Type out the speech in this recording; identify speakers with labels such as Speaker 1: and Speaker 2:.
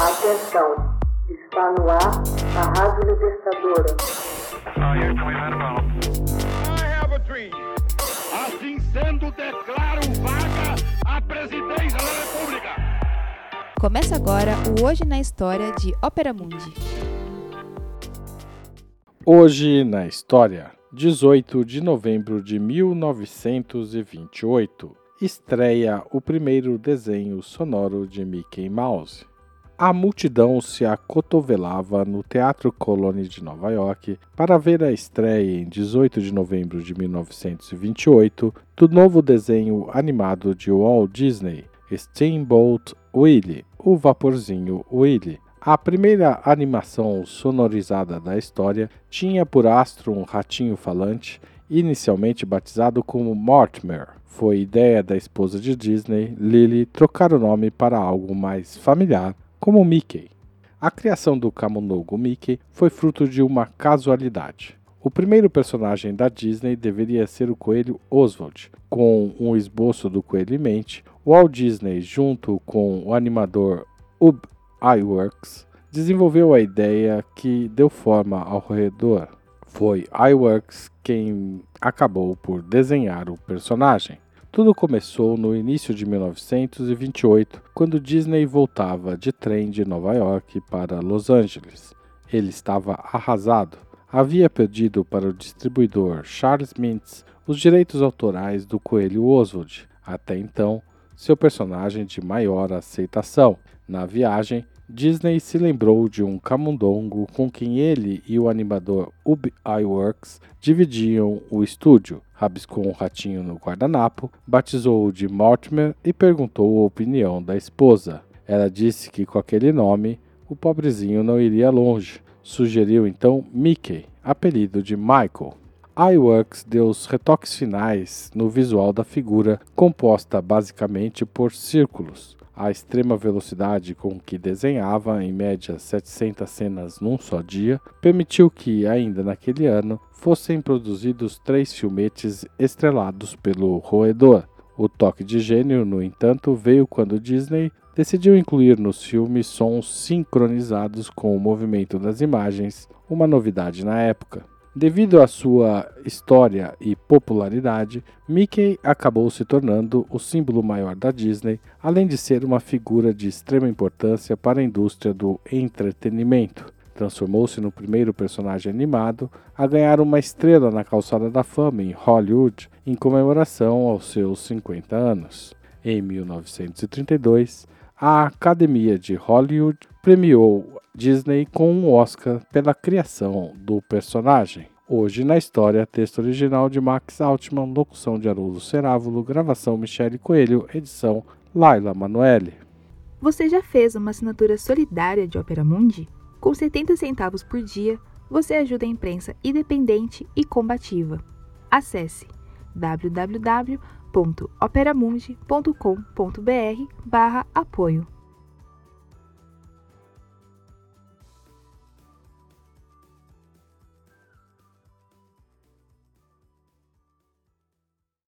Speaker 1: Atenção, está no ar a Rádio Libertadora.
Speaker 2: I have a dream. Assim sendo, declaro vaga a presidência da República.
Speaker 3: Começa agora o Hoje na História de Ópera Mundi.
Speaker 4: Hoje na história, 18 de novembro de 1928, estreia o primeiro desenho sonoro de Mickey Mouse. A multidão se acotovelava no Teatro Colony de Nova York para ver a estreia em 18 de novembro de 1928 do novo desenho animado de Walt Disney, Steamboat Willie, o Vaporzinho Willie. A primeira animação sonorizada da história tinha por astro um ratinho falante, inicialmente batizado como Mortimer. Foi ideia da esposa de Disney, Lily, trocar o nome para algo mais familiar, como Mickey. A criação do camundongo Mickey foi fruto de uma casualidade. O primeiro personagem da Disney deveria ser o coelho Oswald. Com um esboço do coelho em mente, Walt Disney, junto com o animador Ub iWorks, desenvolveu a ideia que deu forma ao roedor. Foi iWorks quem acabou por desenhar o personagem. Tudo começou no início de 1928, quando Disney voltava de trem de Nova York para Los Angeles. Ele estava arrasado. Havia perdido para o distribuidor Charles Mintz os direitos autorais do coelho Oswald, até então seu personagem de maior aceitação. Na viagem, Disney se lembrou de um camundongo com quem ele e o animador Ub Iwerks dividiam o estúdio. Rabiscou um ratinho no guardanapo, batizou-o de Mortimer e perguntou a opinião da esposa. Ela disse que com aquele nome o pobrezinho não iria longe. Sugeriu então Mickey, apelido de Michael. iWorks deu os retoques finais no visual da figura, composta basicamente por círculos. A extrema velocidade com que desenhava, em média 700 cenas num só dia, permitiu que, ainda naquele ano, fossem produzidos três filmetes estrelados pelo roedor. O toque de gênio, no entanto, veio quando Disney decidiu incluir nos filmes sons sincronizados com o movimento das imagens, uma novidade na época. Devido à sua história e popularidade, Mickey acabou se tornando o símbolo maior da Disney, além de ser uma figura de extrema importância para a indústria do entretenimento. Transformou-se no primeiro personagem animado a ganhar uma estrela na calçada da fama em Hollywood em comemoração aos seus 50 anos. Em 1932, a Academia de Hollywood premiou Disney com um Oscar pela criação do personagem. Hoje na história, texto original de Max Altman, locução de Haroldo Cerávulo, gravação Michele Coelho, edição Laila Manoeli.
Speaker 3: Você já fez uma assinatura solidária de Ópera Mundi? Com 70 centavos por dia, você ajuda a imprensa independente e combativa. Acesse www.operamundi.com.br/apoio.